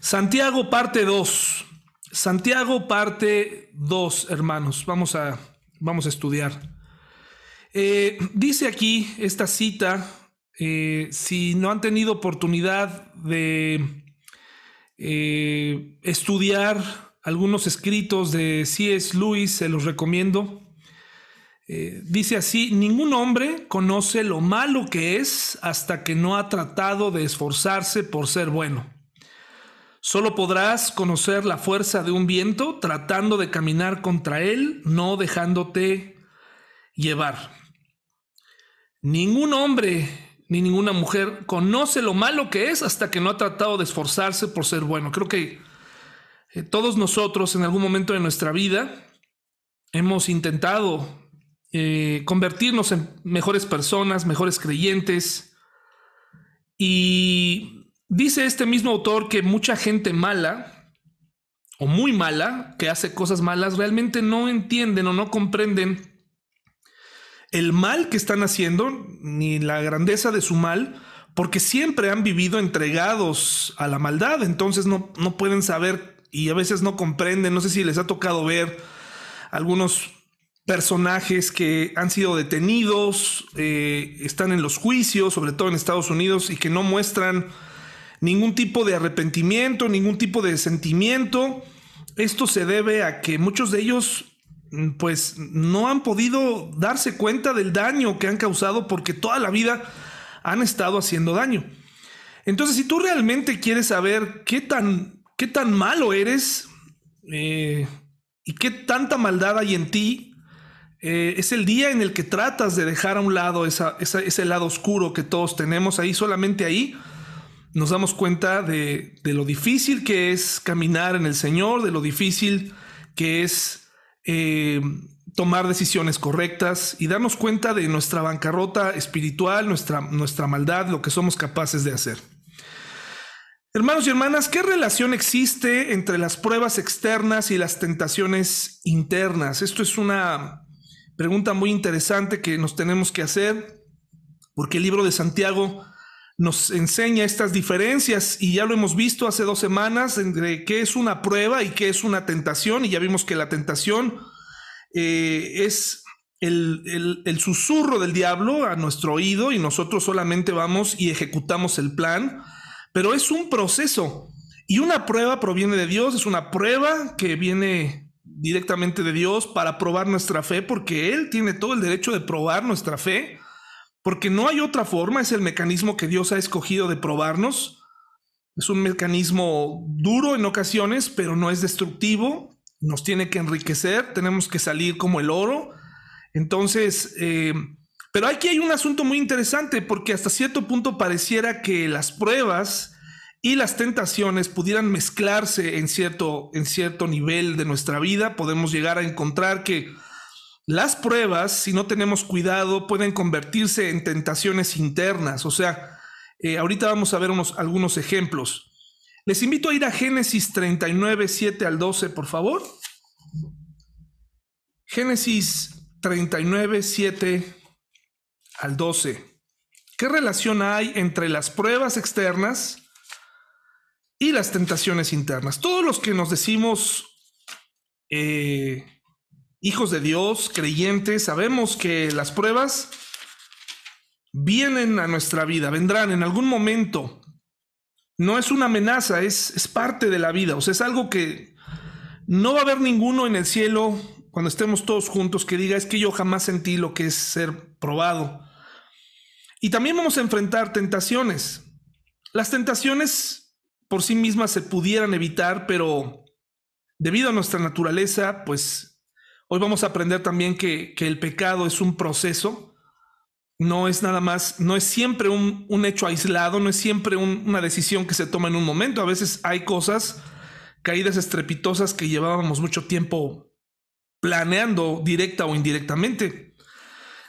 Santiago parte 2. Santiago parte 2, hermanos. Vamos a, vamos a estudiar. Eh, dice aquí esta cita, eh, si no han tenido oportunidad de eh, estudiar algunos escritos de C.S. Lewis, se los recomiendo. dice así, ningún hombre conoce lo malo que es hasta que no ha tratado de esforzarse por ser bueno. Solo podrás conocer la fuerza de un viento tratando de caminar contra él, no dejándote llevar. Ningún hombre ni ninguna mujer conoce lo malo que es hasta que no ha tratado de esforzarse por ser bueno. Creo que eh, todos nosotros en algún momento de nuestra vida hemos intentado eh, convertirnos en mejores personas, mejores creyentes. Y Dice este mismo autor que mucha gente mala o muy mala, que hace cosas malas, realmente no entienden o no comprenden el mal que están haciendo, ni la grandeza de su mal, porque siempre han vivido entregados a la maldad, entonces no, no pueden saber y a veces no comprenden, no sé si les ha tocado ver algunos personajes que han sido detenidos, eh, están en los juicios, sobre todo en Estados Unidos, y que no muestran ningún tipo de arrepentimiento, ningún tipo de sentimiento. Esto se debe a que muchos de ellos mm, pues no han podido darse cuenta del daño que han causado porque toda la vida han estado haciendo daño. Entonces, si tú realmente quieres saber qué tan, qué tan malo eres eh, y qué tanta maldad hay en ti, eh, es el día en el que tratas de dejar a un lado ese lado oscuro que todos tenemos ahí, solamente ahí nos damos cuenta de, lo difícil que es caminar en el Señor, de lo difícil que es eh, tomar decisiones correctas y darnos cuenta de nuestra bancarrota espiritual, nuestra, nuestra maldad, lo que somos capaces de hacer. Hermanos y hermanas, ¿qué relación existe entre las pruebas externas y las tentaciones internas? Esto es una pregunta muy interesante que nos tenemos que hacer, porque el libro de Santiago nos enseña estas diferencias y ya lo hemos visto hace dos semanas entre qué es una prueba y qué es una tentación y ya vimos que la tentación eh, es el, el, susurro del diablo a nuestro oído y nosotros solamente vamos y ejecutamos el plan, pero es un proceso. Y una prueba proviene de Dios, es una prueba que viene directamente de Dios para probar nuestra fe porque Él tiene todo el derecho de probar nuestra fe porque no hay otra forma, es el mecanismo que Dios ha escogido de probarnos. Es un mecanismo duro en ocasiones, pero no es destructivo. Nos tiene que enriquecer, tenemos que salir como el oro. Entonces, eh, pero aquí hay un asunto muy interesante porque hasta cierto punto pareciera que las pruebas y las tentaciones pudieran mezclarse en cierto, en cierto nivel de nuestra vida. Podemos llegar a encontrar que las pruebas, si no tenemos cuidado, pueden convertirse en tentaciones internas. O sea, eh, ahorita vamos a ver unos, algunos ejemplos. Les invito a ir a Génesis 39, 7 al 12, por favor. Génesis 39, 7 al 12. ¿Qué relación hay entre las pruebas externas y las tentaciones internas? Todos los que nos decimos eh, hijos de Dios, creyentes, sabemos que las pruebas vienen a nuestra vida, vendrán en algún momento. No es una amenaza, es, es parte de la vida. O sea, es algo que no va a haber ninguno en el cielo cuando estemos todos juntos que diga es que yo jamás sentí lo que es ser probado. Y también vamos a enfrentar tentaciones. Las tentaciones por sí mismas se pudieran evitar, pero debido a nuestra naturaleza, pues Hoy vamos a aprender también que, el pecado es un proceso, no es nada más, no es siempre un, hecho aislado, no es siempre una decisión que se toma en un momento. A veces hay cosas, caídas estrepitosas que llevábamos mucho tiempo planeando directa o indirectamente.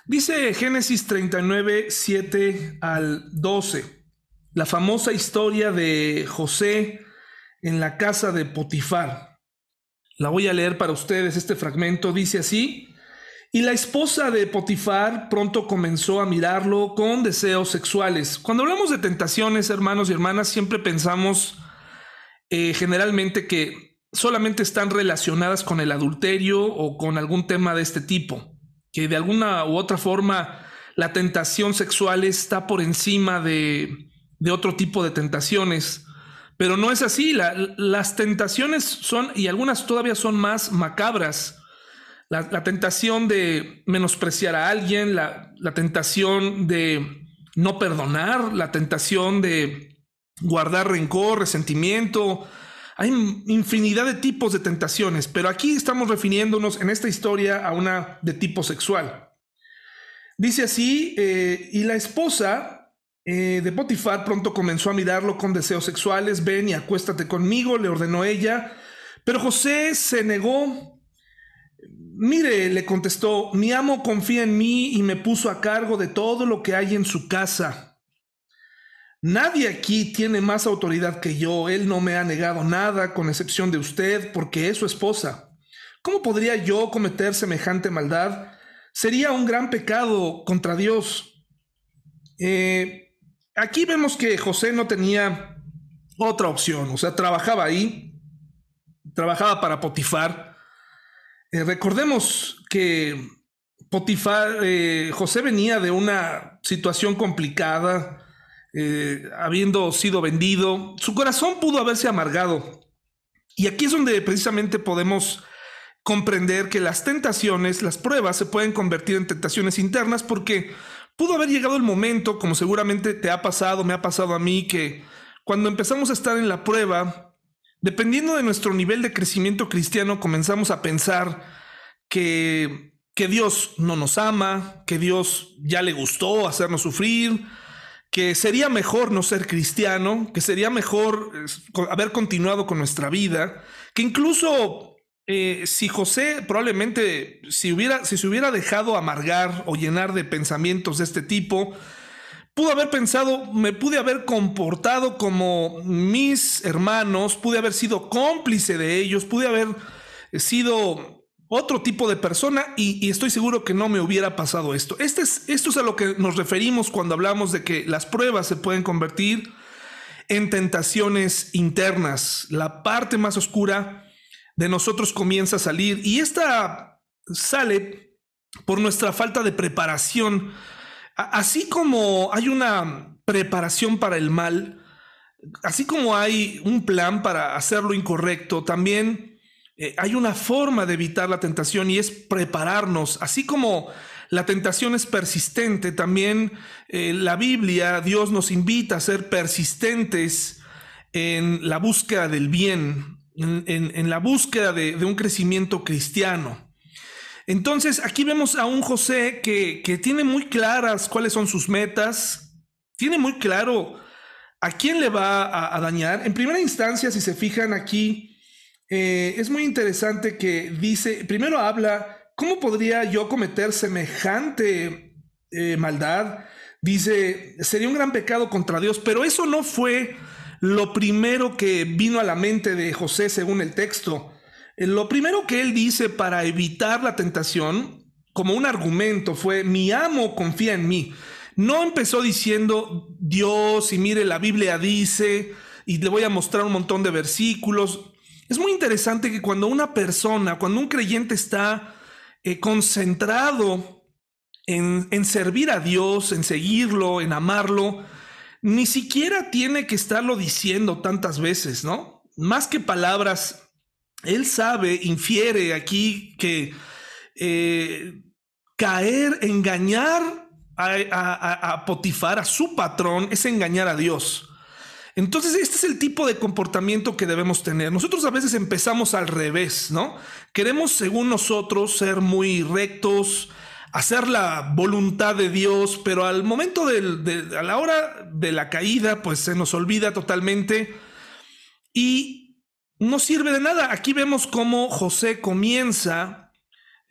Dice Génesis 39, 7 al 12, la famosa historia de José en la casa de Potifar. La voy a leer para ustedes. Este fragmento dice así. Y la esposa de Potifar pronto comenzó a mirarlo con deseos sexuales. Cuando hablamos de tentaciones, hermanos y hermanas, siempre pensamos eh, generalmente que solamente están relacionadas con el adulterio o con algún tema de este tipo, que de alguna u otra forma la tentación sexual está por encima de, otro tipo de tentaciones. Pero no es así, las tentaciones son, y algunas todavía son más macabras. La, tentación de menospreciar a alguien, la, tentación de no perdonar, la tentación de guardar rencor, resentimiento, hay infinidad de tipos de tentaciones, pero aquí estamos refiriéndonos en esta historia a una de tipo sexual. Dice así, eh, y la esposa eh, de Potifar pronto comenzó a mirarlo con deseos sexuales, ven y acuéstate conmigo, le ordenó ella, pero José se negó. Mire, le contestó, mi amo confía en mí y me puso a cargo de todo lo que hay en su casa. Nadie aquí tiene más autoridad que yo. Él no me ha negado nada, con excepción de usted, porque es su esposa. ¿Cómo podría yo cometer semejante maldad? Sería un gran pecado contra Dios. Eh, aquí vemos que José no tenía otra opción, o sea, trabajaba ahí, trabajaba para Potifar. Eh, recordemos que Potifar, eh, José venía de una situación complicada, eh, habiendo sido vendido, su corazón pudo haberse amargado. Y aquí es donde precisamente podemos comprender que las tentaciones, las pruebas se pueden convertir en tentaciones internas porque pudo haber llegado el momento, como seguramente te ha pasado, me ha pasado a mí, que cuando empezamos a estar en la prueba, dependiendo de nuestro nivel de crecimiento cristiano, comenzamos a pensar que, que Dios no nos ama, que Dios ya le gustó hacernos sufrir, que sería mejor no ser cristiano, que sería mejor haber continuado con nuestra vida, que incluso eh, si José probablemente si, hubiera, si se hubiera dejado amargar o llenar de pensamientos de este tipo, pudo haber pensado, me pude haber comportado como mis hermanos, pude haber sido cómplice de ellos, pude haber sido otro tipo de persona y, estoy seguro que no me hubiera pasado esto. Este es, esto es a lo que nos referimos cuando hablamos de que las pruebas se pueden convertir en tentaciones internas. La parte más oscura de nosotros comienza a salir. Y esta sale por nuestra falta de preparación. Así como hay una preparación para el mal, así como hay un plan para hacer lo incorrecto, también eh, hay una forma de evitar la tentación y es prepararnos, así como la tentación es persistente, también eh, la Biblia, Dios nos invita a ser persistentes en la búsqueda del bien, en, la búsqueda de, un crecimiento cristiano. Entonces aquí vemos a un José que, tiene muy claras cuáles son sus metas, tiene muy claro a quién le va a dañar. En primera instancia, si se fijan aquí, eh, es muy interesante que dice, primero habla, ¿cómo podría yo cometer semejante eh, maldad? Dice, sería un gran pecado contra Dios, pero eso no fue lo primero que vino a la mente de José según el texto. Eh, lo primero que él dice para evitar la tentación, como un argumento, fue, mi amo confía en mí. No empezó diciendo, Dios, y mire, la Biblia dice, y le voy a mostrar un montón de versículos. Es muy interesante que cuando una persona, cuando un creyente está eh, concentrado en, en servir a Dios, en seguirlo, en amarlo, ni siquiera tiene que estarlo diciendo tantas veces, ¿no? Más que palabras, él sabe, infiere aquí que eh, caer, engañar a, a, Potifar, a su patrón, es engañar a Dios. Entonces, este es el tipo de comportamiento que debemos tener. Nosotros a veces empezamos al revés, ¿no? Queremos, según nosotros, ser muy rectos, hacer la voluntad de Dios, pero al momento de, a la hora de la caída, pues se nos olvida totalmente y no sirve de nada. Aquí vemos cómo José comienza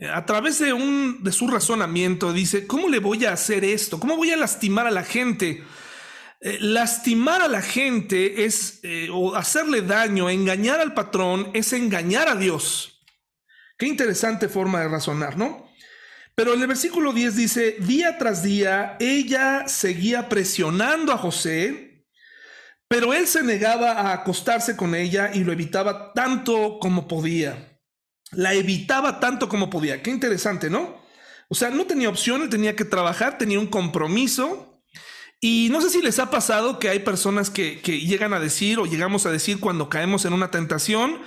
eh, a través de un de su razonamiento dice, ¿cómo le voy a hacer esto? ¿Cómo voy a lastimar a la gente? Eh, lastimar a la gente es, eh, o hacerle daño, engañar al patrón, es engañar a Dios. Qué interesante forma de razonar, ¿no? Pero en el versículo 10 dice, día tras día ella seguía presionando a José Pero él se negaba a acostarse con ella y lo evitaba tanto como podía. La evitaba tanto como podía. Qué interesante, ¿no? O sea, no tenía opción, él tenía que trabajar, tenía un compromiso. Y no sé si les ha pasado que hay personas que, que llegan a decir o llegamos a decir cuando caemos en una tentación,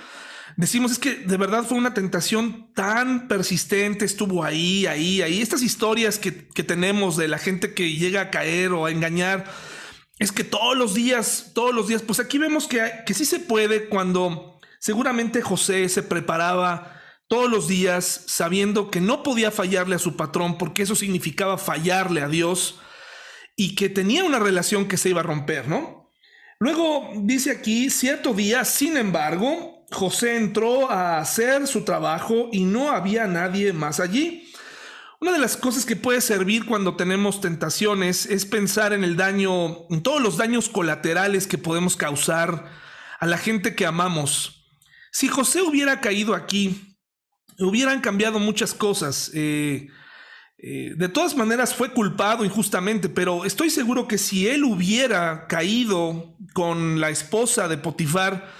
decimos es que de verdad fue una tentación tan persistente, estuvo ahí, ahí, ahí. Estas historias que, que, tenemos de la gente que llega a caer o a engañar, es que todos los días, todos los días, pues aquí vemos que, que sí se puede cuando seguramente José se preparaba todos los días sabiendo que no podía fallarle a su patrón porque eso significaba fallarle a Dios y que tenía una relación que se iba a romper, ¿no? Luego dice aquí, cierto día, sin embargo, José entró a hacer su trabajo y no había nadie más allí. Una de las cosas que puede servir cuando tenemos tentaciones es pensar en el daño, en todos los daños colaterales que podemos causar a la gente que amamos. Si José hubiera caído aquí, hubieran cambiado muchas cosas. Eh, eh, de todas maneras fue culpado injustamente, pero estoy seguro que si él hubiera caído con la esposa de Potifar,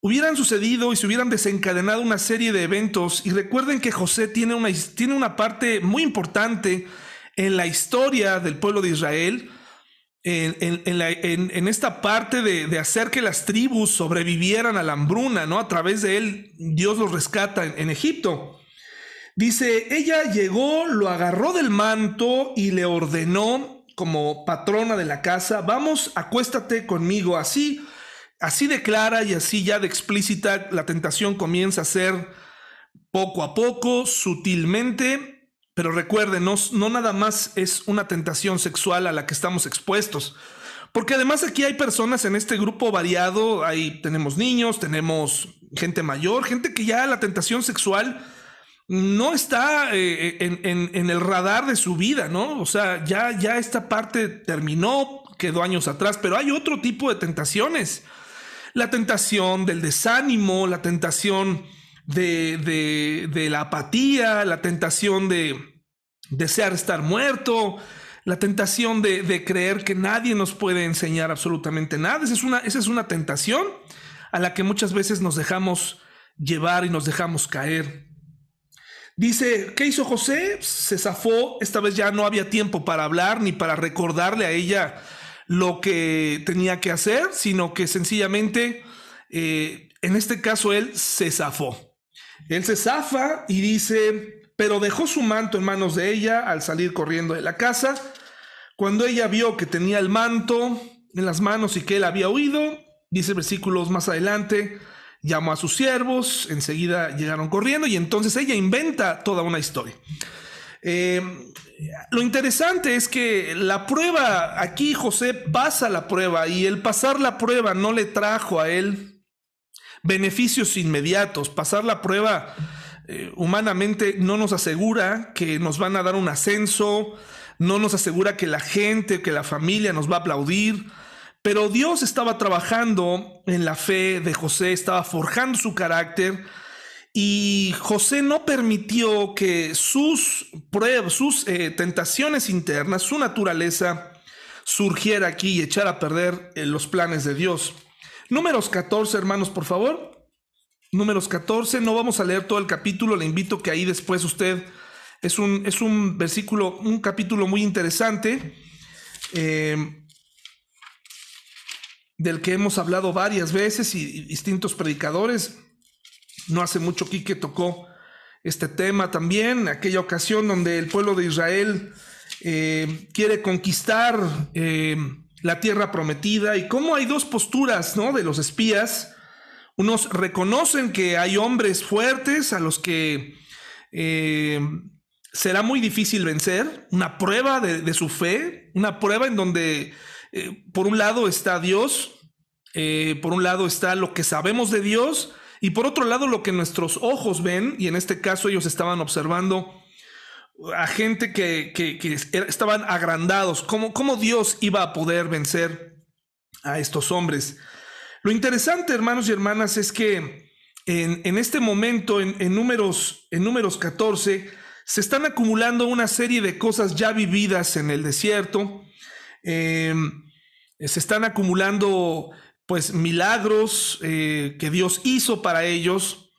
hubieran sucedido y se hubieran desencadenado una serie de eventos. Y recuerden que José tiene una, tiene una parte muy importante en la historia del pueblo de Israel, en, esta parte de, hacer que las tribus sobrevivieran a la hambruna, ¿no? A través de él, Dios los rescata en Egipto. Dice, ella llegó, lo agarró del manto y le ordenó como patrona de la casa, vamos, acuéstate conmigo así Así de clara y así ya de explícita, la tentación comienza a ser poco a poco, sutilmente, pero recuerden, no, nada más es una tentación sexual a la que estamos expuestos. Porque además aquí hay personas en este grupo variado, ahí tenemos niños, tenemos gente mayor, gente que ya la tentación sexual no está eh, en, en, el radar de su vida, ¿no? O sea, ya, ya esta parte terminó, quedó años atrás, pero hay otro tipo de tentaciones la tentación del desánimo, la tentación de, la apatía, la tentación de desear estar muerto, la tentación de, creer que nadie nos puede enseñar absolutamente nada. Esa es, una, esa es una tentación a la que muchas veces nos dejamos llevar y nos dejamos caer. Dice, ¿qué hizo José? Se zafó, esta vez ya no había tiempo para hablar ni para recordarle a ella lo que tenía que hacer, sino que sencillamente, eh, en este caso, él se zafó. Él se zafa y dice, pero dejó su manto en manos de ella al salir corriendo de la casa. Cuando ella vio que tenía el manto en las manos y que él había huido, dice versículos más adelante, llamó a sus siervos, enseguida llegaron corriendo y entonces ella inventa toda una historia. Eh, lo interesante es que la prueba, aquí José pasa la prueba y el pasar la prueba no le trajo a él beneficios inmediatos. Pasar la prueba eh, humanamente no nos asegura que nos van a dar un ascenso, no nos asegura que la gente, que la familia nos va a aplaudir. Pero Dios estaba trabajando en la fe de José, estaba forjando su carácter y José no permitió que sus pruebas, sus eh, tentaciones internas, su naturaleza, surgiera aquí y echara a perder eh, los planes de Dios. Números 14, hermanos, por favor. Números 14, no vamos a leer todo el capítulo, le invito que ahí después usted, es un, es un versículo, un capítulo muy interesante, eh, del que hemos hablado varias veces y distintos predicadores. No hace mucho Quique tocó este tema también, aquella ocasión donde el pueblo de Israel eh, quiere conquistar eh, la tierra prometida y cómo hay dos posturas ¿no? de los espías. Unos reconocen que hay hombres fuertes a los que eh, será muy difícil vencer, una prueba de, de su fe, una prueba en donde por un lado está Dios, por un lado está lo que sabemos de Dios, y por otro lado, lo que nuestros ojos ven, y en este caso ellos estaban observando a gente que, estaban agrandados, ¿cómo, cómo Dios iba a poder vencer a estos hombres. Lo interesante, hermanos y hermanas, es que en, este momento, en, números, en números 14, se están acumulando una serie de cosas ya vividas en el desierto. Eh, se están acumulando pues milagros eh, que Dios hizo para ellos,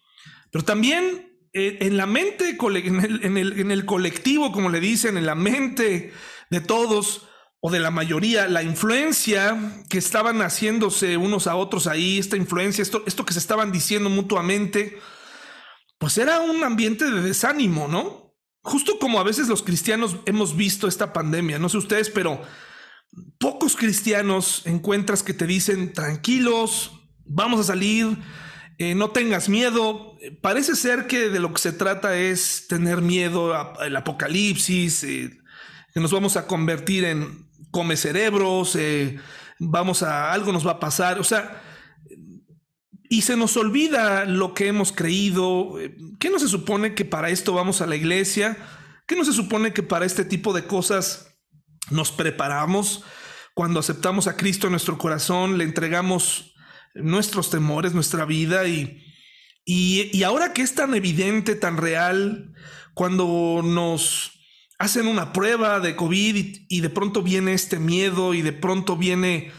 pero también eh, en la mente, en el, colectivo, como le dicen, en la mente de todos o de la mayoría, la influencia que estaban haciéndose unos a otros ahí, esta influencia, esto, esto que se estaban diciendo mutuamente, pues era un ambiente de desánimo, ¿no? Justo como a veces los cristianos hemos visto esta pandemia, no sé ustedes, pero pocos cristianos encuentras que te dicen tranquilos, vamos a salir, eh, no tengas miedo. Parece ser que de lo que se trata es tener miedo al apocalipsis, eh, que nos vamos a convertir en come cerebros, eh, vamos a algo nos va a pasar, o sea, y se nos olvida lo que hemos creído. ¿Qué no se supone que para esto vamos a la iglesia? ¿Qué no se supone que para este tipo de cosas nos preparamos cuando aceptamos a Cristo en nuestro corazón, le entregamos nuestros temores, nuestra vida y, y, ahora que es tan evidente, tan real, cuando nos hacen una prueba de COVID y, de pronto viene este miedo y de pronto viene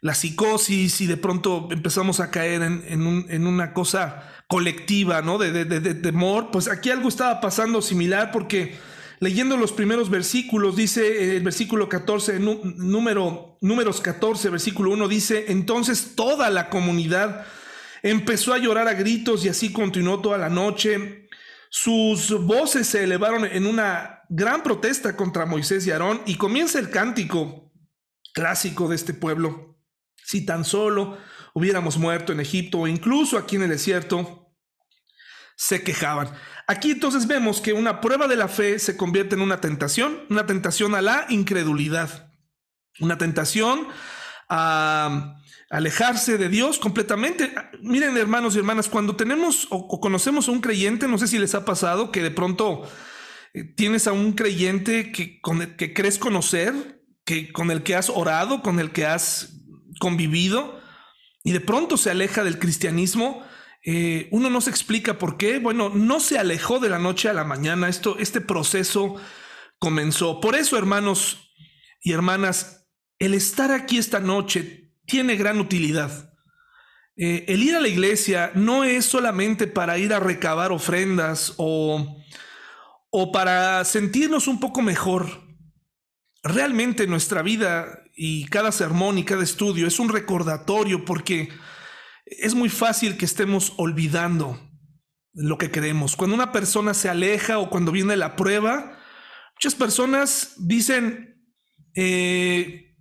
la psicosis y de pronto empezamos a caer en, una cosa colectiva, ¿no? De, de, de, temor, pues aquí algo estaba pasando similar porque leyendo los primeros versículos, dice el versículo 14, número, números 14, versículo 1, dice, entonces toda la comunidad empezó a llorar a gritos y así continuó toda la noche. Sus voces se elevaron en una gran protesta contra Moisés y Aarón y comienza el cántico clásico de este pueblo. Si tan solo hubiéramos muerto en Egipto o incluso aquí en el desierto, se quejaban. Aquí entonces vemos que una prueba de la fe se convierte en una tentación, una tentación a la incredulidad, una tentación a alejarse de Dios completamente. Miren hermanos y hermanas, cuando tenemos o, conocemos a un creyente, no sé si les ha pasado que de pronto eh, tienes a un creyente que, con el, que crees conocer, que, con el que has orado, con el que has convivido, y de pronto se aleja del cristianismo eh, uno no se explica por qué. Bueno, no se alejó de la noche a la mañana. Esto, este proceso comenzó. Por eso, hermanos y hermanas, el estar aquí esta noche tiene gran utilidad. Eh, el ir a la iglesia no es solamente para ir a recabar ofrendas o, o para sentirnos un poco mejor. Realmente nuestra vida y cada sermón y cada estudio es un recordatorio porque es muy fácil que estemos olvidando lo que queremos. Cuando una persona se aleja o cuando viene la prueba, muchas personas dicen, eh,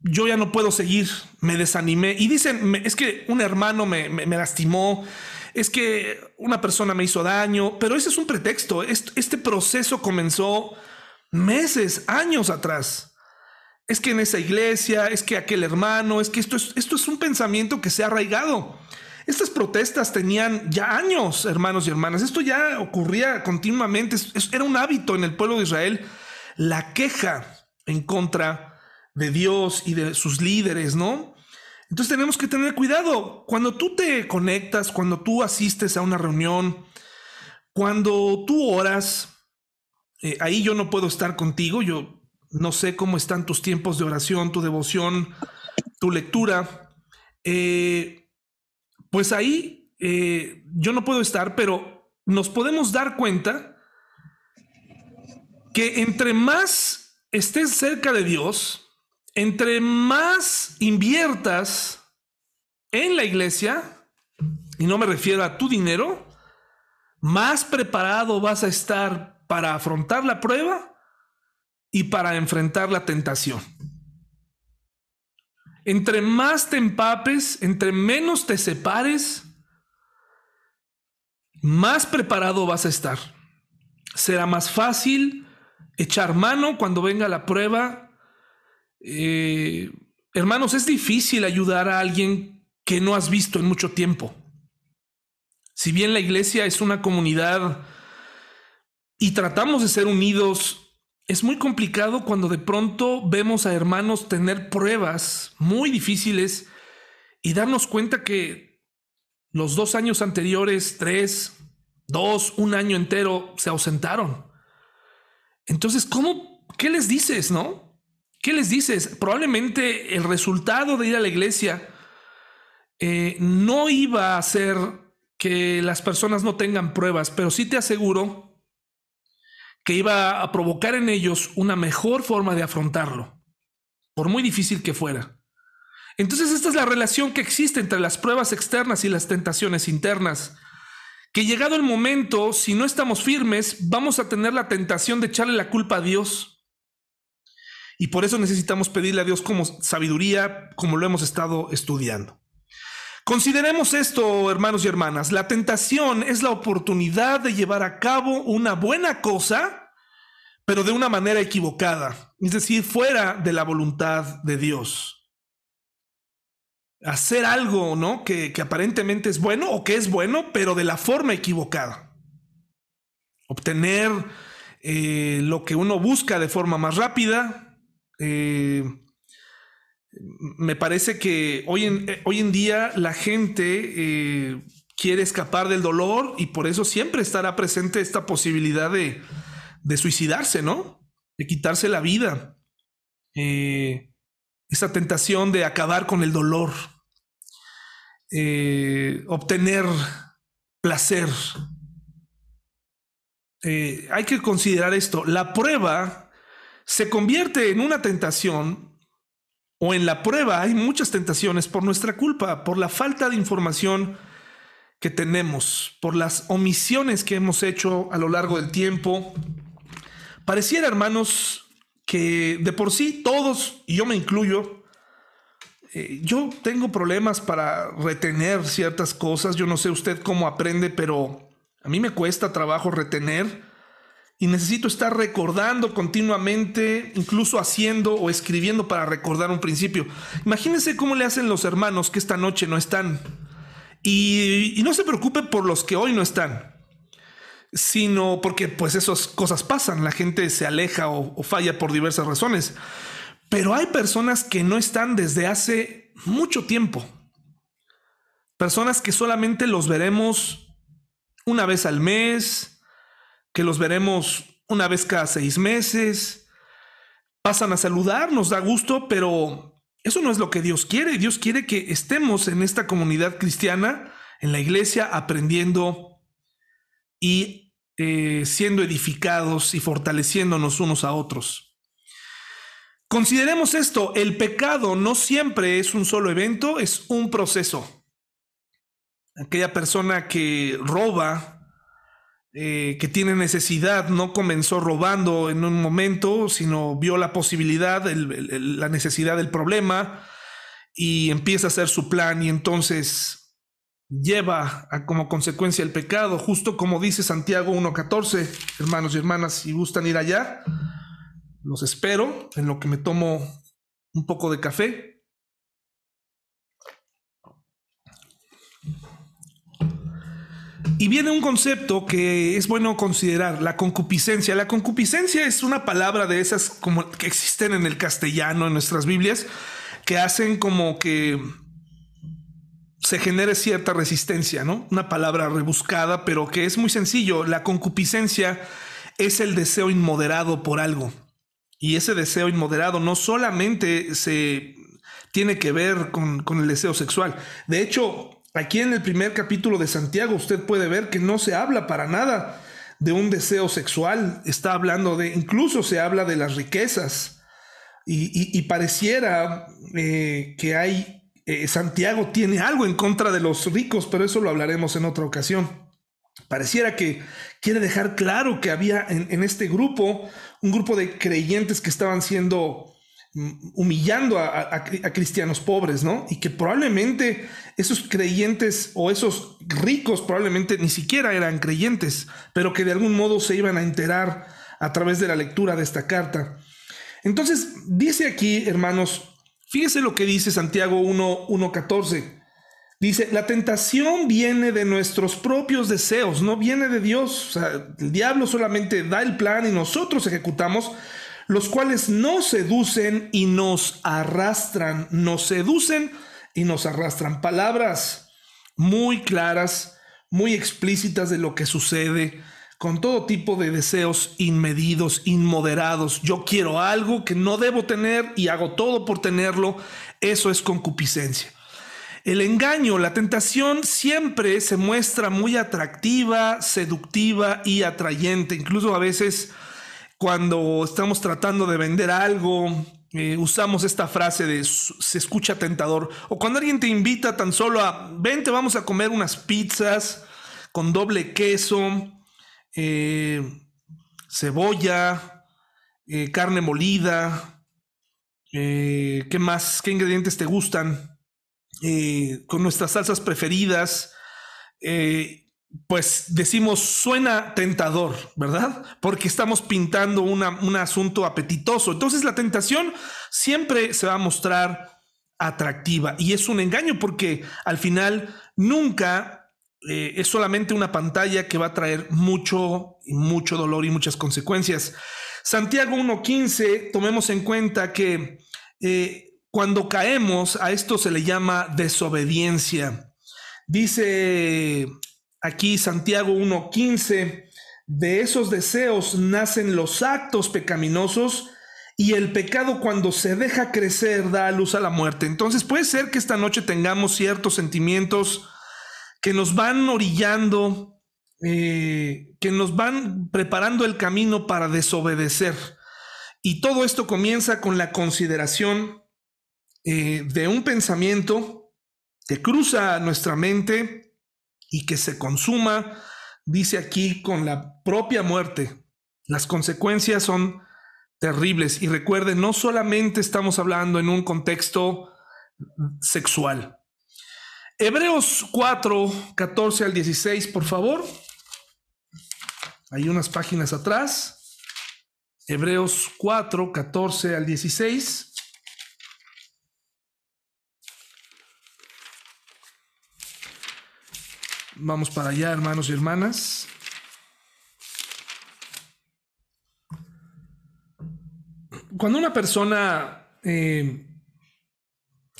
yo ya no puedo seguir, me desanimé. Y dicen, es que un hermano me, lastimó, es que una persona me hizo daño, pero ese es un pretexto. este proceso comenzó meses, años atrás es que en esa iglesia, es que aquel hermano, es que esto es, esto es un pensamiento que se ha arraigado. Estas protestas tenían ya años, hermanos y hermanas. Esto ya ocurría continuamente. Era un hábito en el pueblo de Israel la queja en contra de Dios y de sus líderes, ¿no? Entonces tenemos que tener cuidado. Cuando tú te conectas, cuando tú asistes a una reunión, cuando tú oras, eh, ahí yo no puedo estar contigo. Yo no sé cómo están tus tiempos de oración, tu devoción, tu lectura. Eh, pues ahí eh, yo no puedo estar, pero nos podemos dar cuenta que entre más estés cerca de Dios, entre más inviertas en la iglesia, y no me refiero a tu dinero, más preparado vas a estar para afrontar la prueba y para enfrentar la tentación. Entre más te empapes, entre menos te separes, más preparado vas a estar. Será más fácil echar mano cuando venga la prueba. Eh, hermanos, es difícil ayudar a alguien que no has visto en mucho tiempo. Si bien la iglesia es una comunidad y tratamos de ser unidos es muy complicado cuando de pronto vemos a hermanos tener pruebas muy difíciles y darnos cuenta que los dos años anteriores, tres, dos, un año entero, se ausentaron. Entonces, ¿cómo? ¿Qué les dices, no? ¿qué les dices? Probablemente el resultado de ir a la iglesia eh, no iba a ser que las personas no tengan pruebas, pero sí te aseguro que iba a provocar en ellos una mejor forma de afrontarlo, por muy difícil que fuera. Entonces esta es la relación que existe entre las pruebas externas y las tentaciones internas. Que llegado el momento, si no estamos firmes, vamos a tener la tentación de echarle la culpa a Dios. Y por eso necesitamos pedirle a Dios como sabiduría, como lo hemos estado estudiando. Consideremos esto, hermanos y hermanas. La tentación es la oportunidad de llevar a cabo una buena cosa, pero de una manera equivocada, es decir, fuera de la voluntad de Dios hacer algo, ¿no? Que, aparentemente es bueno o que es bueno, pero de la forma equivocada. Obtener eh, lo que uno busca de forma más rápida. Eh, me parece que hoy en, eh, hoy en día la gente quiere escapar del dolor y por eso siempre estará presente esta posibilidad de, de suicidarse, ¿no? De quitarse la vida. esa tentación de acabar con el dolor. Eh, obtener placer. Eh, hay que considerar esto. La prueba se convierte en una tentación o en la prueba hay muchas tentaciones por nuestra culpa, por la falta de información que tenemos, por las omisiones que hemos hecho a lo largo del tiempo. Pareciera, hermanos, que de por sí todos, y yo me incluyo, eh, yo tengo problemas para retener ciertas cosas. Yo no sé usted cómo aprende, pero a mí me cuesta trabajo retener y necesito estar recordando continuamente, incluso haciendo o escribiendo para recordar un principio. Imagínense cómo le hacen los hermanos que esta noche no están. Y, no se preocupe por los que hoy no están, sino porque pues esas cosas pasan, la gente se aleja o falla por diversas razones. Pero hay personas que no están desde hace mucho tiempo. Personas que solamente los veremos una vez al mes, que los veremos una vez cada seis meses. Pasan a saludar, nos da gusto, pero eso no es lo que Dios quiere. Dios quiere que estemos en esta comunidad cristiana, en la iglesia, aprendiendo y eh, siendo edificados y fortaleciéndonos unos a otros. Consideremos esto, el pecado no siempre es un solo evento, es un proceso. Aquella persona que roba, eh, que tiene necesidad, no comenzó robando en un momento, sino vio la posibilidad, la necesidad del problema y empieza a hacer su plan y entonces lleva como consecuencia el pecado, justo como dice Santiago 1.14, hermanos y hermanas, si gustan ir allá. Los espero en lo que me tomo un poco de café. Y viene un concepto que es bueno considerar, la concupiscencia. La concupiscencia es una palabra de esas como que existen en el castellano, en nuestras Biblias, que hacen como que se genere cierta resistencia, ¿no? Una palabra rebuscada, pero que es muy sencillo. La concupiscencia es el deseo inmoderado por algo. Y ese deseo inmoderado no solamente se tiene que ver con, el deseo sexual. De hecho, aquí en el primer capítulo de Santiago usted puede ver que no se habla para nada de un deseo sexual. Está hablando de, incluso se habla de las riquezas. Y, pareciera eh, que hay, eh, Santiago tiene algo en contra de los ricos, pero eso lo hablaremos en otra ocasión. Pareciera que quiere dejar claro que había en, este grupo un grupo de creyentes que estaban siendo humillando a, cristianos pobres, ¿no? Y que probablemente esos creyentes o esos ricos probablemente ni siquiera eran creyentes, pero que de algún modo se iban a enterar a través de la lectura de esta carta. Entonces, dice aquí, hermanos, fíjese lo que dice Santiago 1.14. Dice, la tentación viene de nuestros propios deseos, no viene de Dios. O sea, el diablo solamente da el plan y nosotros ejecutamos, los cuales nos seducen y nos arrastran, nos seducen y nos arrastran. Palabras muy claras, muy explícitas de lo que sucede con todo tipo de deseos inmedidos, inmoderados. Yo quiero algo que no debo tener y hago todo por tenerlo. Eso es concupiscencia. El engaño, la tentación siempre se muestra muy atractiva, seductiva y atrayente. Incluso a veces cuando estamos tratando de vender algo, eh, usamos esta frase de se escucha tentador. O cuando alguien te invita tan solo a, vente, vamos a comer unas pizzas con doble queso, eh, cebolla, eh, carne molida. ¿Qué más? ¿Qué ingredientes te gustan? con nuestras salsas preferidas pues decimos suena tentador, ¿verdad? Porque estamos pintando un asunto apetitoso. Entonces la tentación siempre se va a mostrar atractiva y es un engaño porque al final nunca eh, es solamente una pantalla que va a traer mucho, mucho dolor y muchas consecuencias. Santiago 1.15, tomemos en cuenta que eh, cuando caemos a esto se le llama desobediencia. Dice Aquí Santiago 1.15, de esos deseos nacen los actos pecaminosos y el pecado cuando se deja crecer da luz a la muerte. Entonces puede ser que esta noche tengamos ciertos sentimientos que nos van orillando, eh, que nos van preparando el camino para desobedecer. Y todo esto comienza con la consideración eh, de un pensamiento que cruza nuestra mente y que se consuma, dice aquí, con la propia muerte. Las consecuencias son terribles. Y recuerden, no solamente estamos hablando en un contexto sexual. Hebreos 4, 14 al 16, por favor. Hay unas páginas atrás. Hebreos 4, 14 al 16. Vamos para allá, hermanos y hermanas. Cuando una persona eh,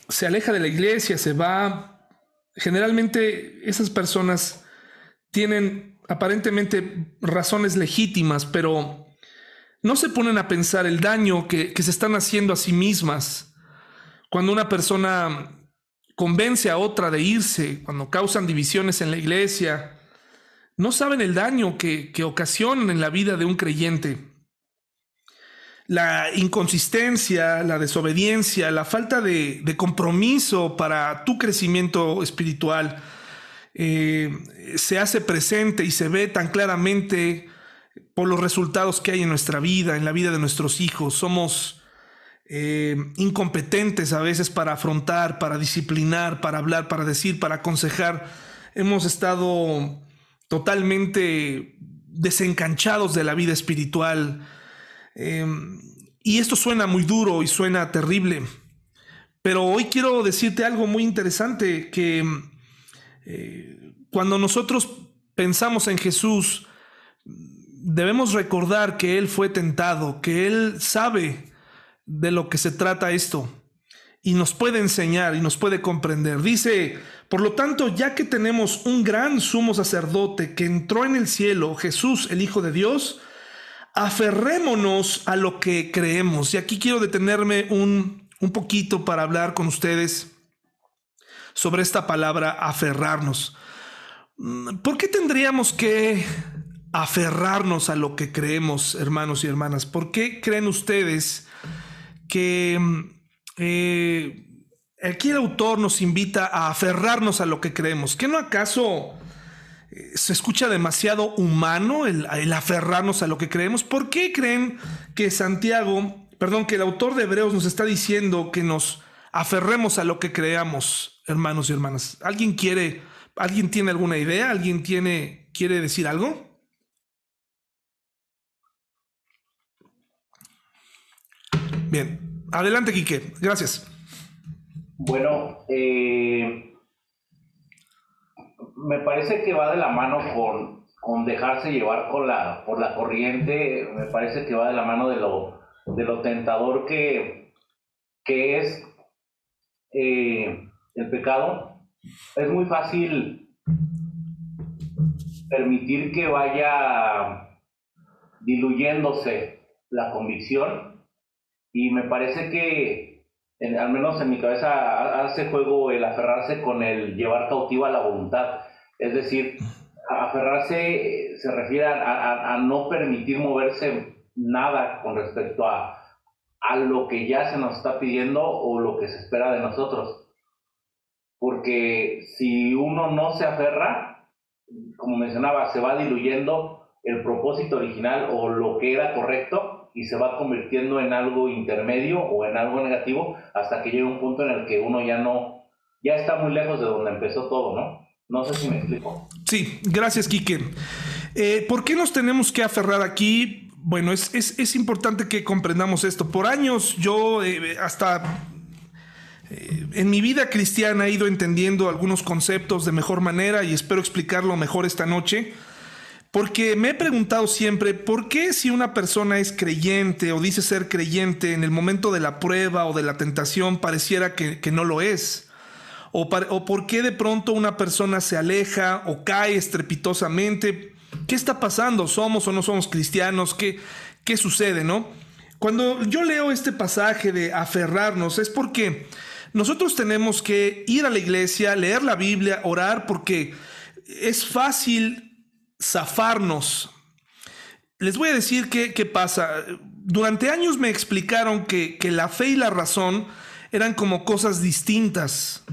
se aleja de la iglesia, se va, generalmente esas personas tienen aparentemente razones legítimas, pero no se ponen a pensar el daño que, que se están haciendo a sí mismas. Cuando una persona convence a otra de irse, cuando causan divisiones en la iglesia, no saben el daño que, ocasionan en la vida de un creyente. La inconsistencia, la desobediencia, la falta de, compromiso para tu crecimiento espiritual eh, se hace presente y se ve tan claramente por los resultados que hay en nuestra vida, en la vida de nuestros hijos. Somos eh, incompetentes a veces para afrontar, para disciplinar, para hablar, para decir, para aconsejar. Hemos estado totalmente desencanchados de la vida espiritual. Em, y esto suena muy duro y suena terrible. Pero hoy quiero decirte algo muy interesante, que eh, cuando nosotros pensamos en Jesús, debemos recordar que Él fue tentado, que Él sabe de lo que se trata esto y nos puede enseñar y nos puede comprender. Dice, por lo tanto, ya que tenemos un gran sumo sacerdote que entró en el cielo, Jesús, el Hijo de Dios, aferrémonos a lo que creemos. Y aquí quiero detenerme un, un poquito para hablar con ustedes sobre esta palabra aferrarnos. ¿Por qué tendríamos que aferrarnos a lo que creemos, hermanos y hermanas? ¿Por qué creen ustedes que eh, aquí el autor nos invita a aferrarnos a lo que creemos. ¿Que no acaso eh, se escucha demasiado humano el, aferrarnos a lo que creemos? ¿Por qué creen que Santiago, perdón, que el autor de Hebreos nos está diciendo que nos aferremos a lo que creamos, hermanos y hermanas? ¿Alguien quiere, alguien tiene alguna idea? ¿Alguien tiene, quiere decir algo? Bien, adelante, Quique. Gracias. Bueno, eh, me parece que va de la mano con, dejarse llevar por la, por la corriente, me parece que va de la mano de lo, de tentador que, que es eh, el pecado. Es muy fácil permitir que vaya diluyéndose la convicción y me parece que al menos en mi cabeza hace juego el aferrarse con el llevar cautiva la voluntad, es decir, aferrarse se refiere a, no permitir moverse nada con respecto a, a lo que ya se nos está pidiendo o lo que se espera de nosotros. Porque si uno no se aferra, como mencionaba, se va diluyendo el propósito original o lo que era correcto y se va convirtiendo en algo intermedio o en algo negativo hasta que llega un punto en el que uno ya no, ya está muy lejos de donde empezó todo, ¿no? No sé si me explico. Sí, gracias, Quique. Eh, ¿Por qué nos tenemos que aferrar aquí? Bueno, es, es, importante que comprendamos esto. Por años yo eh, hasta eh, en mi vida cristiana he ido entendiendo algunos conceptos de mejor manera y espero explicarlo mejor esta noche. Porque me he preguntado siempre, ¿por qué si una persona es creyente o dice ser creyente en el momento de la prueba o de la tentación pareciera que, que no lo es? o, por qué de pronto una persona se aleja o cae estrepitosamente. ¿Qué está pasando? ¿Somos o no somos cristianos? ¿Qué, qué sucede, no? Cuando yo leo este pasaje de aferrarnos es porque nosotros tenemos que ir a la iglesia, leer la Biblia, orar, porque es fácil zafarnos. Les voy a decir qué, qué pasa. Durante años me explicaron que, que la fe y la razón eran como cosas distintas.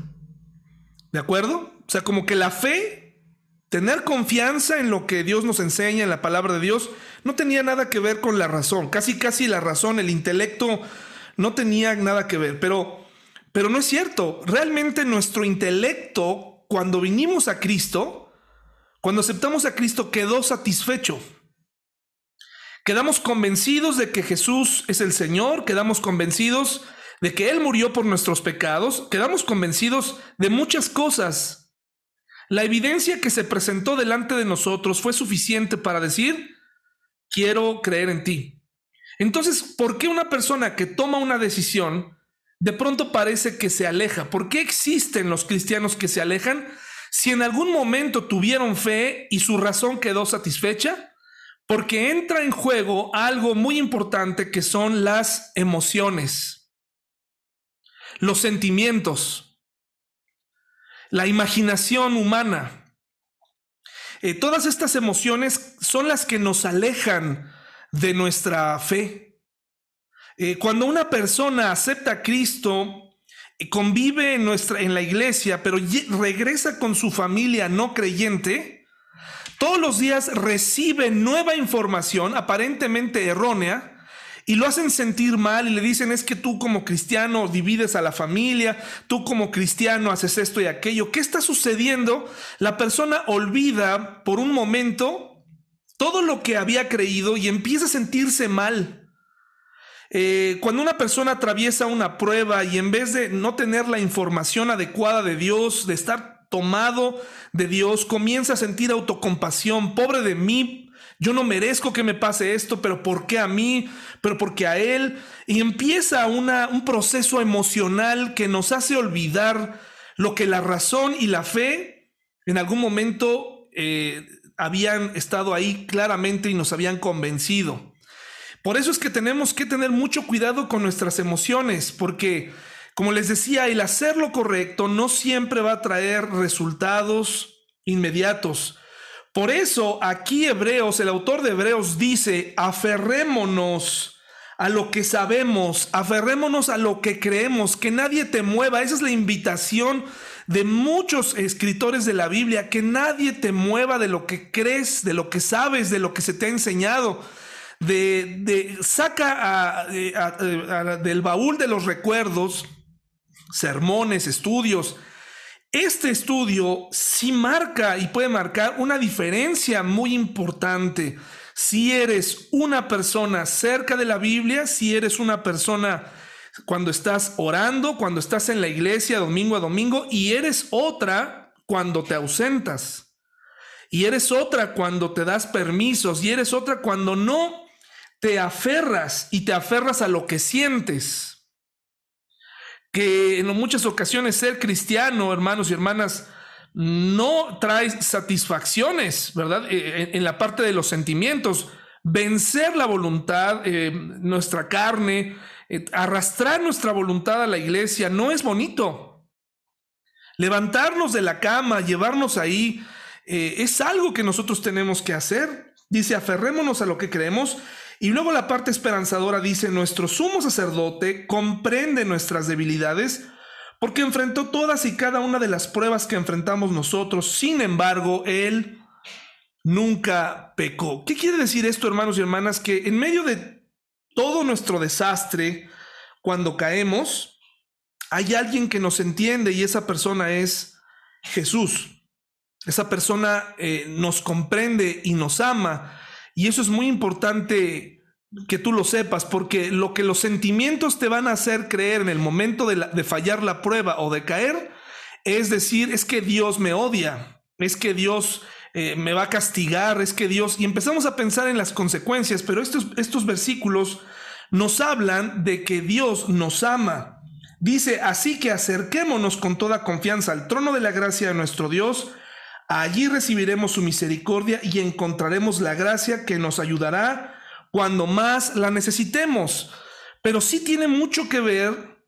¿De acuerdo? O sea, como que la fe, tener confianza en lo que Dios nos enseña, en la palabra de Dios, no tenía nada que ver con la razón. Casi, casi la razón, el intelecto, no tenía nada que ver. Pero, pero no es cierto. Realmente nuestro intelecto, cuando vinimos a Cristo, cuando aceptamos a Cristo, quedó satisfecho. Quedamos convencidos de que Jesús es el Señor, quedamos convencidos de que Él murió por nuestros pecados, quedamos convencidos de muchas cosas. La evidencia que se presentó delante de nosotros fue suficiente para decir, quiero creer en ti. Entonces, ¿por qué una persona que toma una decisión de pronto parece que se aleja? ¿Por qué existen los cristianos que se alejan si en algún momento tuvieron fe y su razón quedó satisfecha? Porque entra en juego algo muy importante que son las emociones los sentimientos, la imaginación humana. Eh, todas estas emociones son las que nos alejan de nuestra fe. Eh, cuando una persona acepta a Cristo, convive en, nuestra, en la iglesia, pero regresa con su familia no creyente, todos los días recibe nueva información aparentemente errónea y lo hacen sentir mal y le dicen es que tú como cristiano divides a la familia, tú como cristiano haces esto y aquello. ¿Qué está sucediendo? La persona olvida por un momento todo lo que había creído y empieza a sentirse mal. Eh, cuando una persona atraviesa una prueba y en vez de no tener la información adecuada de Dios, de estar tomado de Dios, comienza a sentir autocompasión, pobre de mí, yo no merezco que me pase esto, pero ¿por qué a mí? Pero porque a él. Y empieza una, un proceso emocional que nos hace olvidar lo que la razón y la fe en algún momento eh, habían estado ahí claramente y nos habían convencido. Por eso es que tenemos que tener mucho cuidado con nuestras emociones, porque, como les decía, el hacer lo correcto no siempre va a traer resultados inmediatos. Por eso aquí Hebreos, el autor de Hebreos dice, aferrémonos a lo que sabemos, aferrémonos a lo que creemos, que nadie te mueva. Esa es la invitación de muchos escritores de la Biblia, que nadie te mueva de lo que crees, de lo que sabes, de lo que se te ha enseñado. De, saca del baúl de los recuerdos, sermones, estudios, este estudio sí marca y puede marcar una diferencia muy importante. Si eres una persona cerca de la Biblia, si eres una persona cuando estás orando, cuando estás en la iglesia domingo a domingo, y eres otra cuando te ausentas. Y eres otra cuando te das permisos, y eres otra cuando no te aferras y te aferras a lo que sientes que en muchas ocasiones ser cristiano, hermanos y hermanas, no trae satisfacciones, ¿verdad? Eh, en, la parte de los sentimientos. Vencer la voluntad, eh, nuestra carne, eh, arrastrar nuestra voluntad a la iglesia no es bonito. Levantarnos de la cama, llevarnos ahí, es algo que nosotros tenemos que hacer. Dice, aferrémonos a lo que creemos. Y luego la parte esperanzadora dice, nuestro sumo sacerdote comprende nuestras debilidades porque enfrentó todas y cada una de las pruebas que enfrentamos nosotros. Sin embargo, Él nunca pecó. ¿Qué quiere decir esto, hermanos y hermanas? Que en medio de todo nuestro desastre, cuando caemos, hay alguien que nos entiende y esa persona es Jesús. Esa persona eh, nos comprende y nos ama. Y eso es muy importante que tú lo sepas, porque lo que los sentimientos te van a hacer creer en el momento de, fallar la prueba o de caer, es decir, es que Dios me odia, es que Dios eh, me va a castigar, es que Dios... Y empezamos a pensar en las consecuencias, pero estos, estos versículos nos hablan de que Dios nos ama. Dice, así que acerquémonos con toda confianza al trono de la gracia de nuestro Dios, allí recibiremos su misericordia y encontraremos la gracia que nos ayudará cuando más la necesitemos. Pero sí tiene mucho que ver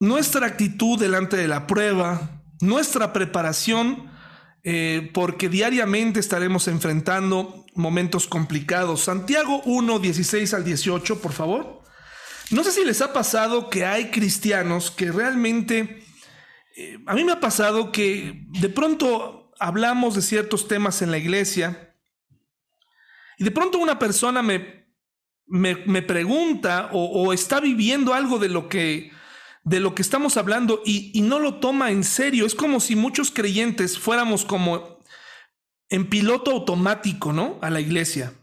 nuestra actitud delante de la prueba, nuestra preparación, eh, porque diariamente estaremos enfrentando momentos complicados. Santiago 1, 16 al 18, por favor. No sé si les ha pasado que hay cristianos que realmente, eh, a mí me ha pasado que de pronto hablamos de ciertos temas en la iglesia y de pronto una persona me, me, pregunta o, está viviendo algo de lo que, de lo que estamos hablando y, no lo toma en serio. Es como si muchos creyentes fuéramos como en piloto automático, ¿no? A la iglesia.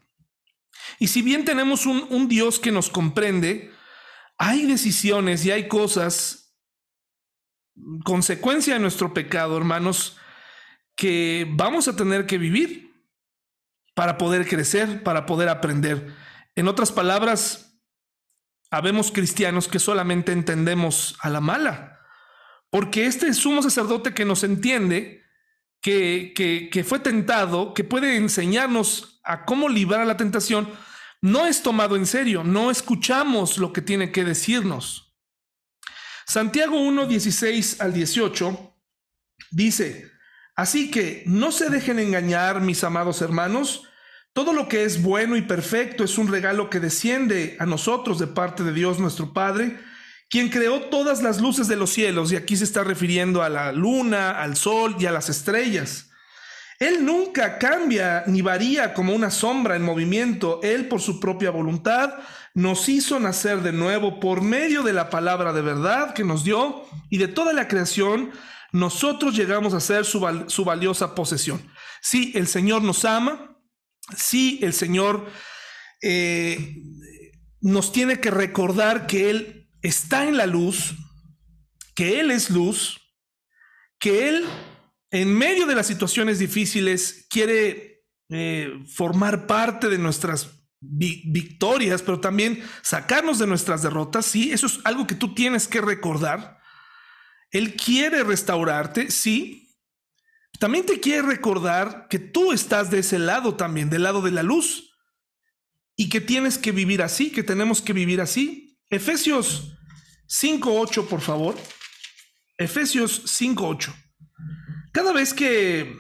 Y si bien tenemos un, Dios que nos comprende, hay decisiones y hay cosas, consecuencia de nuestro pecado, hermanos, que vamos a tener que vivir para poder crecer, para poder aprender. En otras palabras, habemos cristianos que solamente entendemos a la mala, porque este sumo sacerdote que nos entiende, que, que, fue tentado, que puede enseñarnos a cómo librar la tentación, no es tomado en serio, no escuchamos lo que tiene que decirnos. Santiago 1, 16 al 18 dice, Así que no se dejen engañar, mis amados hermanos. Todo lo que es bueno y perfecto es un regalo que desciende a nosotros de parte de Dios nuestro Padre, quien creó todas las luces de los cielos, y aquí se está refiriendo a la luna, al sol y a las estrellas. Él nunca cambia ni varía como una sombra en movimiento. Él por su propia voluntad nos hizo nacer de nuevo por medio de la palabra de verdad que nos dio y de toda la creación nosotros llegamos a ser su, valiosa posesión. Sí, el Señor nos ama, sí, el Señor eh, nos tiene que recordar que Él está en la luz, que Él es luz, que Él en medio de las situaciones difíciles quiere eh, formar parte de nuestras victorias, pero también sacarnos de nuestras derrotas. Sí, eso es algo que tú tienes que recordar. Él quiere restaurarte, sí. También te quiere recordar que tú estás de ese lado también, del lado de la luz, y que tienes que vivir así, que tenemos que vivir así. Efesios 5.8, por favor. Efesios 5.8. Cada vez que,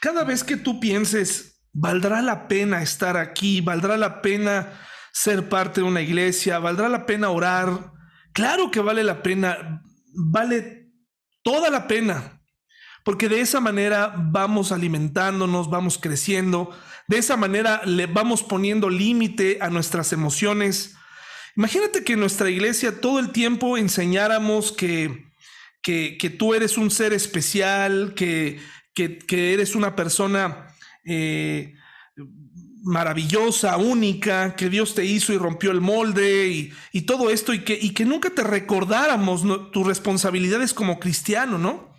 cada vez que tú pienses, valdrá la pena estar aquí, valdrá la pena ser parte de una iglesia, valdrá la pena orar. Claro que vale la pena vale toda la pena, porque de esa manera vamos alimentándonos, vamos creciendo, de esa manera le vamos poniendo límite a nuestras emociones. Imagínate que en nuestra iglesia todo el tiempo enseñáramos que, que, tú eres un ser especial, que, que eres una persona eh, maravillosa, única, que Dios te hizo y rompió el molde y, todo esto, y que, y que nunca te recordáramos tus responsabilidades como cristiano, ¿no?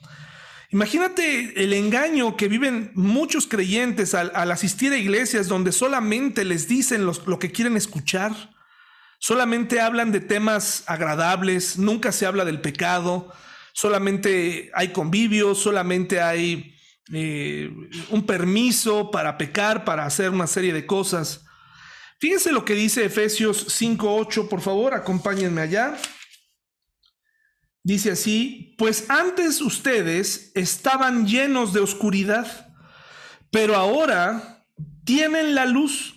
Imagínate el engaño que viven muchos creyentes al, asistir a iglesias donde solamente les dicen lo que quieren escuchar, solamente hablan de temas agradables, nunca se habla del pecado, solamente hay convivio, solamente hay eh, un permiso para pecar, para hacer una serie de cosas. Fíjense lo que dice Efesios 5.8, por favor, acompáñenme allá. Dice así, pues antes ustedes estaban llenos de oscuridad, pero ahora tienen la luz.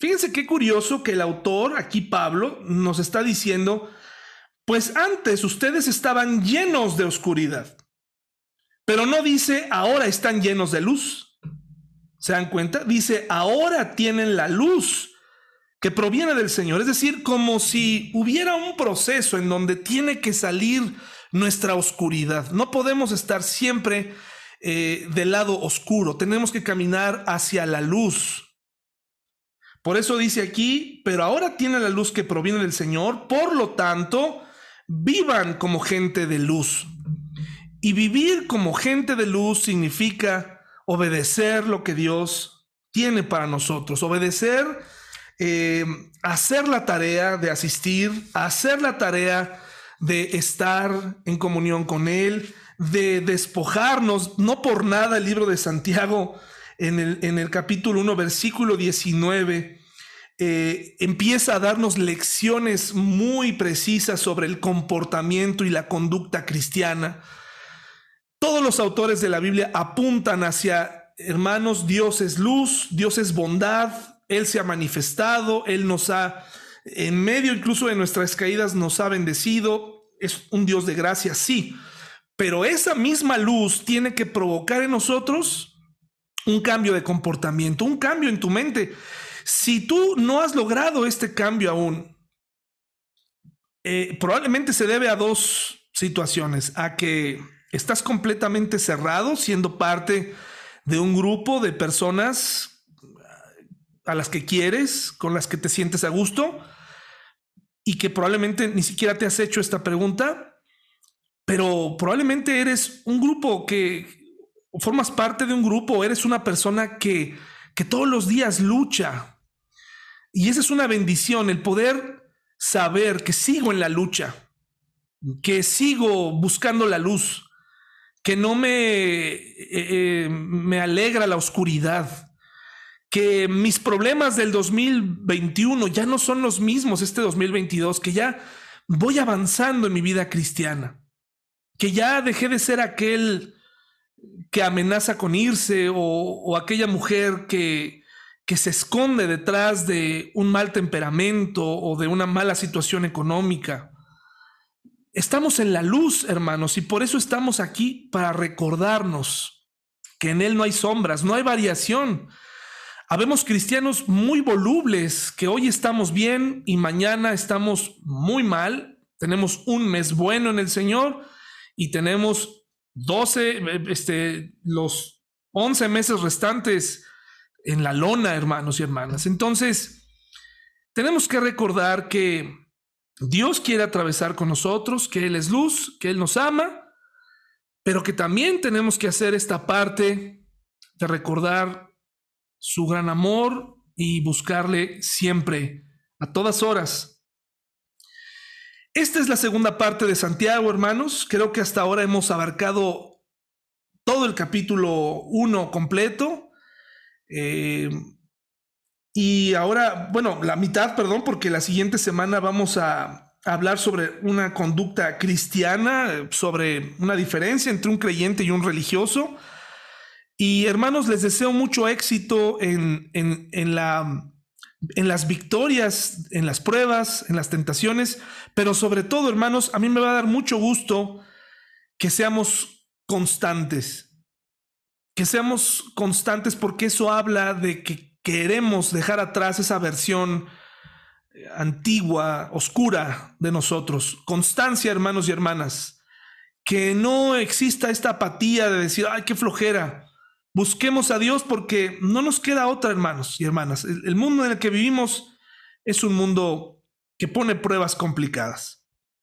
Fíjense qué curioso que el autor, aquí Pablo, nos está diciendo, pues antes ustedes estaban llenos de oscuridad, pero no dice ahora están llenos de luz. ¿Se dan cuenta? Dice ahora tienen la luz que proviene del Señor. Es decir, como si hubiera un proceso en donde tiene que salir nuestra oscuridad. No podemos estar siempre eh, del lado oscuro, tenemos que caminar hacia la luz. Por eso dice aquí, pero ahora tiene la luz que proviene del Señor, por lo tanto, vivan como gente de luz. Y vivir como gente de luz significa obedecer lo que Dios tiene para nosotros, obedecer eh, hacer la tarea de asistir, hacer la tarea de estar en comunión con Él, de despojarnos, no por nada el libro de Santiago en el, en el capítulo 1, versículo 19, eh, empieza a darnos lecciones muy precisas sobre el comportamiento y la conducta cristiana. Todos los autores de la Biblia apuntan hacia, hermanos, Dios es luz, Dios es bondad, él se ha manifestado, Él nos ha, en medio incluso de nuestras caídas, nos ha bendecido. Es un Dios de gracia, sí. Pero esa misma luz tiene que provocar en nosotros un cambio de comportamiento, un cambio en tu mente. Si tú no has logrado este cambio aún, eh, probablemente se debe a dos situaciones. A que estás completamente cerrado siendo parte de un grupo de personas a las que quieres, con las que te sientes a gusto y que probablemente ni siquiera te has hecho esta pregunta, pero probablemente eres un grupo que formas parte de un grupo, eres una persona que, que todos los días lucha. Y esa es una bendición, el poder saber que sigo en la lucha, que sigo buscando la luz, que no me, eh, eh, me alegra la oscuridad, que mis problemas del 2021 ya no son los mismos este 2022, que ya voy avanzando en mi vida cristiana, que ya dejé de ser aquel que amenaza con irse o, aquella mujer que, que se esconde detrás de un mal temperamento o de una mala situación económica. Estamos en la luz, hermanos, y por eso estamos aquí para recordarnos que en Él no hay sombras, no hay variación, Habemos cristianos muy volubles que hoy estamos bien y mañana estamos muy mal. Tenemos un mes bueno en el Señor y tenemos 12, este, los 11 meses restantes en la lona, hermanos y hermanas. Entonces, tenemos que recordar que Dios quiere atravesar con nosotros, que Él es luz, que Él nos ama, pero que también tenemos que hacer esta parte de recordar su gran amor y buscarle siempre, a todas horas. Esta es la segunda parte de Santiago, hermanos. Creo que hasta ahora hemos abarcado todo el capítulo 1 completo. Eh, y ahora, bueno, la mitad, perdón, porque la siguiente semana vamos a hablar sobre una conducta cristiana, sobre una diferencia entre un creyente y un religioso. Y hermanos, les deseo mucho éxito en, la, en las victorias, en las pruebas, en las tentaciones, pero sobre todo, hermanos, a mí me va a dar mucho gusto que seamos constantes, que seamos constantes porque eso habla de que queremos dejar atrás esa versión eh, antigua, oscura de nosotros. Constancia, hermanos y hermanas. Que no exista esta apatía de decir, ay, qué flojera. Busquemos a Dios porque no nos queda otra, hermanos y hermanas. El, mundo en el que vivimos es un mundo que pone pruebas complicadas.